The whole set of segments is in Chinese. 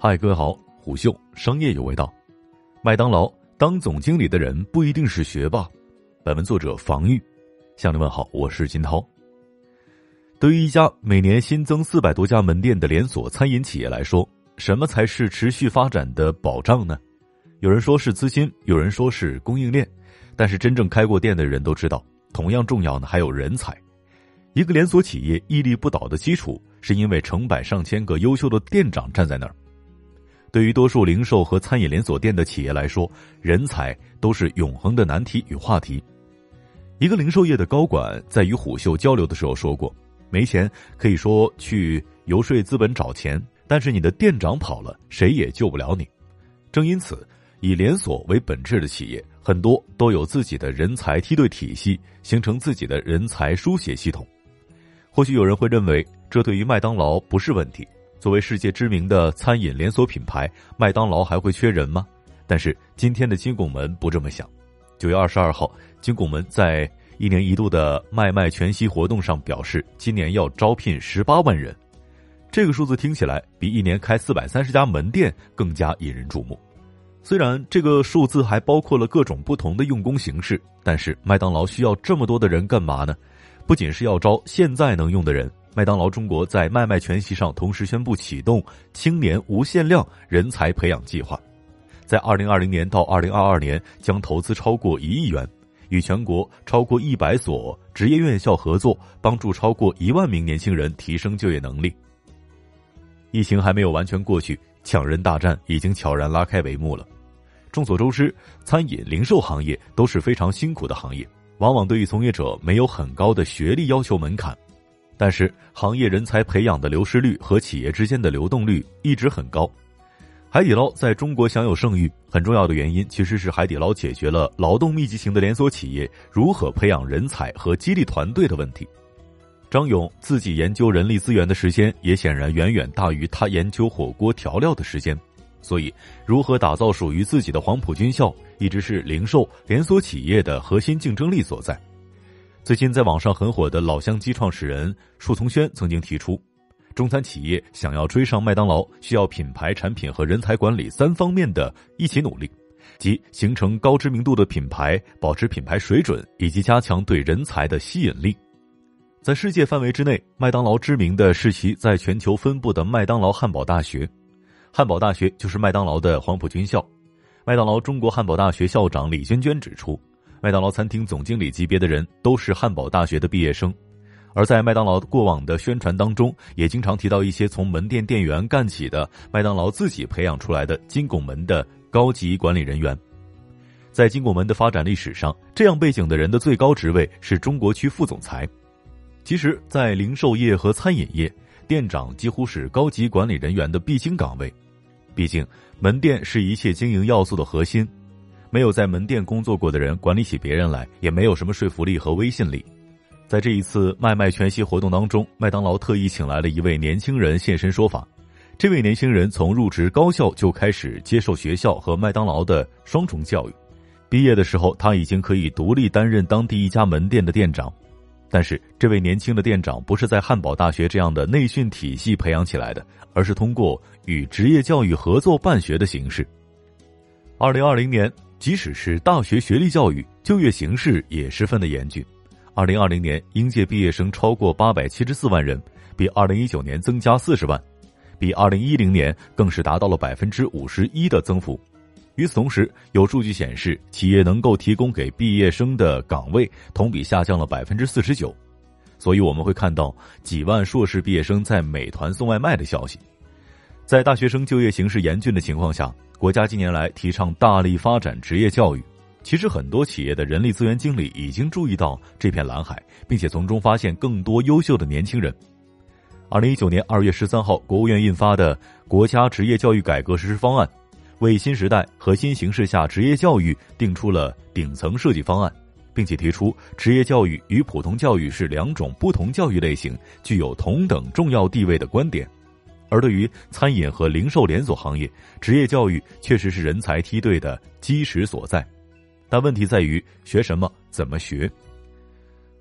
嗨，各位好，虎嗅商业有味道。麦当劳当总经理的人不一定是学霸。本文作者防御，向你问好，我是金涛。对于一家每年新增四百多家门店的连锁餐饮企业来说，什么才是持续发展的保障呢？有人说是资金，有人说是供应链，但是真正开过店的人都知道，同样重要的还有人才。一个连锁企业屹立不倒的基础，是因为成百上千个优秀的店长站在那儿。对于多数零售和餐饮连锁店的企业来说，人才都是永恒的难题与话题。一个零售业的高管在与虎嗅交流的时候说过：“没钱可以说去游说资本找钱，但是你的店长跑了，谁也救不了你。”正因此，以连锁为本质的企业很多都有自己的人才梯队体系，形成自己的人才书写系统。或许有人会认为，这对于麦当劳不是问题。作为世界知名的餐饮连锁品牌，麦当劳还会缺人吗？但是今天的金拱门不这么想。九月二十二号，金拱门在一年一度的麦麦全息活动上表示，今年要招聘十八万人。这个数字听起来比一年开四百三十家门店更加引人注目。虽然这个数字还包括了各种不同的用工形式，但是麦当劳需要这么多的人干嘛呢？不仅是要招现在能用的人。麦当劳中国在麦麦全席上同时宣布启动青年无限量人才培养计划，在二零二零年到二零二二年将投资超过一亿元，与全国超过一百所职业院校合作，帮助超过一万名年轻人提升就业能力。疫情还没有完全过去，抢人大战已经悄然拉开帷幕了。众所周知，餐饮零售行业都是非常辛苦的行业，往往对于从业者没有很高的学历要求门槛。但是，行业人才培养的流失率和企业之间的流动率一直很高。海底捞在中国享有盛誉，很重要的原因其实是海底捞解决了劳动密集型的连锁企业如何培养人才和激励团队的问题。张勇自己研究人力资源的时间也显然远远大于他研究火锅调料的时间，所以，如何打造属于自己的黄埔军校，一直是零售连锁企业的核心竞争力所在。最近在网上很火的老乡鸡创始人束从轩曾经提出，中餐企业想要追上麦当劳，需要品牌、产品和人才管理三方面的一起努力，即形成高知名度的品牌、保持品牌水准以及加强对人才的吸引力。在世界范围之内，麦当劳知名的是其在全球分布的麦当劳汉堡大学，汉堡大学就是麦当劳的黄埔军校。麦当劳中国汉堡大学校长李娟娟指出。麦当劳餐厅总经理级别的人都是汉堡大学的毕业生，而在麦当劳过往的宣传当中，也经常提到一些从门店店员干起的麦当劳自己培养出来的金拱门的高级管理人员。在金拱门的发展历史上，这样背景的人的最高职位是中国区副总裁。其实，在零售业和餐饮业，店长几乎是高级管理人员的必经岗位，毕竟门店是一切经营要素的核心。没有在门店工作过的人管理起别人来，也没有什么说服力和威信力。在这一次麦麦全息活动当中，麦当劳特意请来了一位年轻人现身说法。这位年轻人从入职高校就开始接受学校和麦当劳的双重教育，毕业的时候他已经可以独立担任当地一家门店的店长。但是，这位年轻的店长不是在汉堡大学这样的内训体系培养起来的，而是通过与职业教育合作办学的形式。二零二零年。即使是大学学历教育，就业形势也十分的严峻。二零二零年应届毕业生超过八百七十四万人，比二零一九年增加四十万，比二零一零年更是达到了百分之五十一的增幅。与此同时，有数据显示，企业能够提供给毕业生的岗位同比下降了百分之四十九。所以我们会看到几万硕士毕业生在美团送外卖的消息。在大学生就业形势严峻的情况下。国家近年来提倡大力发展职业教育，其实很多企业的人力资源经理已经注意到这片蓝海，并且从中发现更多优秀的年轻人。二零一九年二月十三号，国务院印发的《国家职业教育改革实施方案》，为新时代和新形势下职业教育定出了顶层设计方案，并且提出职业教育与普通教育是两种不同教育类型，具有同等重要地位的观点。而对于餐饮和零售连锁行业，职业教育确实是人才梯队的基石所在，但问题在于学什么、怎么学。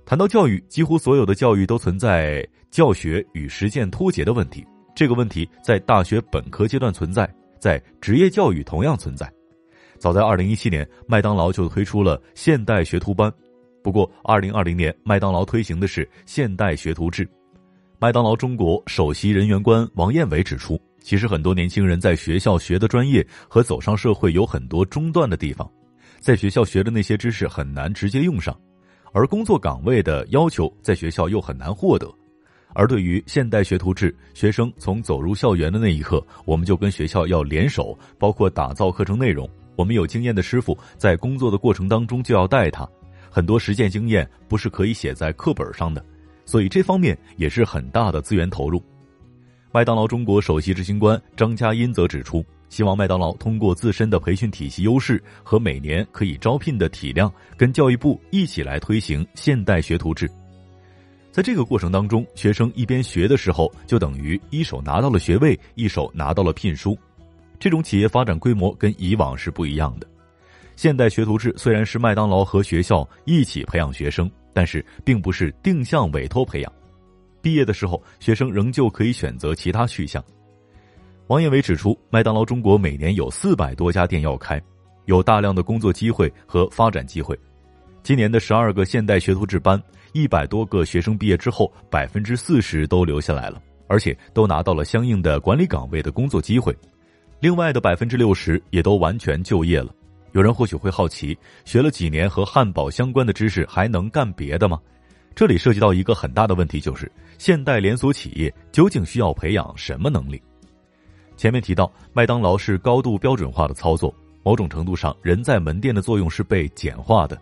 谈到教育，几乎所有的教育都存在教学与实践脱节的问题，这个问题在大学本科阶段存在，在职业教育同样存在。早在二零一七年，麦当劳就推出了现代学徒班。不过，二零二零年，麦当劳推行的是现代学徒制。麦当劳中国首席人员官王彦伟指出，其实很多年轻人在学校学的专业和走上社会有很多中断的地方，在学校学的那些知识很难直接用上，而工作岗位的要求在学校又很难获得。而对于现代学徒制，学生从走入校园的那一刻，我们就跟学校要联手，包括打造课程内容。我们有经验的师傅在工作的过程当中就要带他，很多实践经验不是可以写在课本上的，所以这方面也是很大的资源投入。麦当劳中国首席执行官张佳音则指出，希望麦当劳通过自身的培训体系优势和每年可以招聘的体量，跟教育部一起来推行现代学徒制。在这个过程当中，学生一边学的时候，就等于一手拿到了学位，一手拿到了聘书。这种企业发展规模跟以往是不一样的。现代学徒制虽然是麦当劳和学校一起培养学生，但是并不是定向委托培养。毕业的时候，学生仍旧可以选择其他去向。王彦伟指出，麦当劳中国每年有四百多家店要开，有大量的工作机会和发展机会。今年的十二个现代学徒制班，一百多个学生毕业之后，百分之四十都留下来了，而且都拿到了相应的管理岗位的工作机会。另外的百分之六十也都完全就业了。有人或许会好奇，学了几年和汉堡相关的知识，还能干别的吗？这里涉及到一个很大的问题，就是现代连锁企业究竟需要培养什么能力？前面提到，麦当劳是高度标准化的操作，某种程度上，人在门店的作用是被简化的。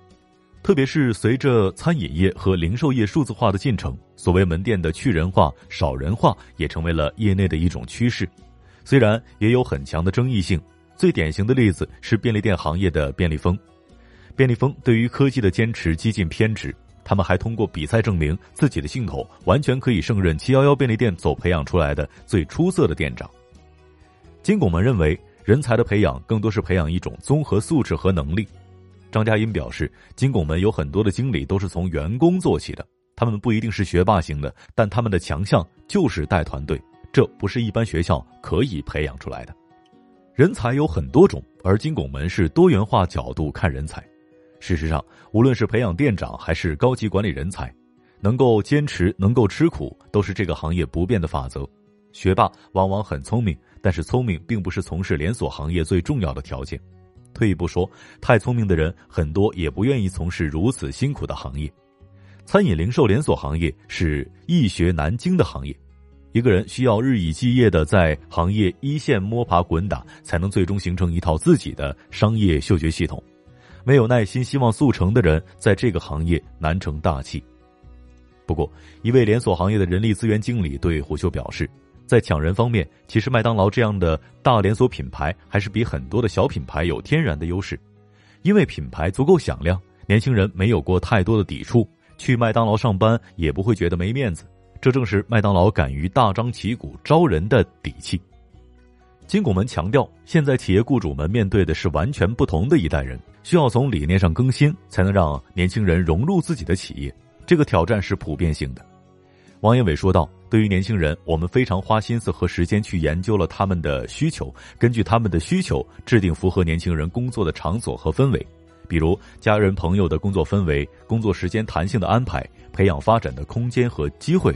特别是随着餐饮业和零售业数字化的进程，所谓门店的去人化、少人化，也成为了业内的一种趋势。虽然也有很强的争议性，最典型的例子是便利店行业的便利蜂。便利蜂对于科技的坚持激进偏执，他们还通过比赛证明自己的系统完全可以胜任七幺幺便利店所培养出来的最出色的店长。金拱门认为，人才的培养更多是培养一种综合素质和能力。张佳音表示，金拱门有很多的经理都是从员工做起的，他们不一定是学霸型的，但他们的强项就是带团队。这不是一般学校可以培养出来的，人才有很多种，而金拱门是多元化角度看人才。事实上，无论是培养店长还是高级管理人才，能够坚持、能够吃苦，都是这个行业不变的法则。学霸往往很聪明，但是聪明并不是从事连锁行业最重要的条件。退一步说，太聪明的人很多也不愿意从事如此辛苦的行业。餐饮零售连锁行业是易学难精的行业。一个人需要日以继夜的在行业一线摸爬滚打，才能最终形成一套自己的商业嗅觉系统。没有耐心、希望速成的人，在这个行业难成大器。不过，一位连锁行业的人力资源经理对虎嗅表示，在抢人方面，其实麦当劳这样的大连锁品牌还是比很多的小品牌有天然的优势，因为品牌足够响亮，年轻人没有过太多的抵触，去麦当劳上班也不会觉得没面子。这正是麦当劳敢于大张旗鼓招人的底气。金拱门强调，现在企业雇主们面对的是完全不同的一代人，需要从理念上更新，才能让年轻人融入自己的企业。这个挑战是普遍性的。王彦伟说道：“对于年轻人，我们非常花心思和时间去研究了他们的需求，根据他们的需求制定符合年轻人工作的场所和氛围，比如家人朋友的工作氛围、工作时间弹性的安排、培养发展的空间和机会。”